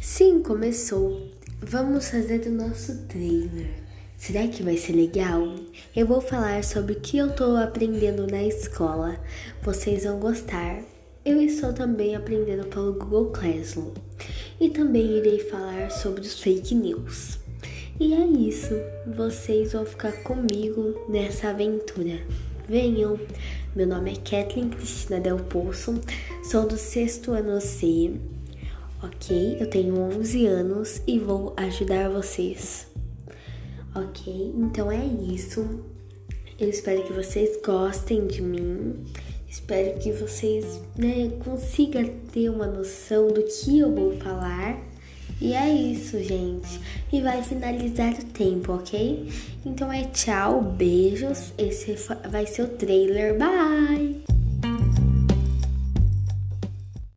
Sim, começou. Vamos fazer o nosso trailer. Será que vai ser legal? Eu vou falar sobre o que eu estou aprendendo na escola. Vocês vão gostar. Eu estou também aprendendo pelo Google Classroom. E também irei falar sobre os fake news. E é isso. Vocês vão ficar comigo nessa aventura. Venham! Meu nome é Kathleen Cristina Del Poço, sou do sexto ano C ok? Eu tenho 11 anos e vou ajudar vocês, ok? Então é isso. Eu espero que vocês gostem de mim. Espero que vocês né, consigam ter uma noção do que eu vou falar. E é isso, gente. E vai finalizar o tempo, ok? Então é tchau, beijos. Esse vai ser o trailer. Bye!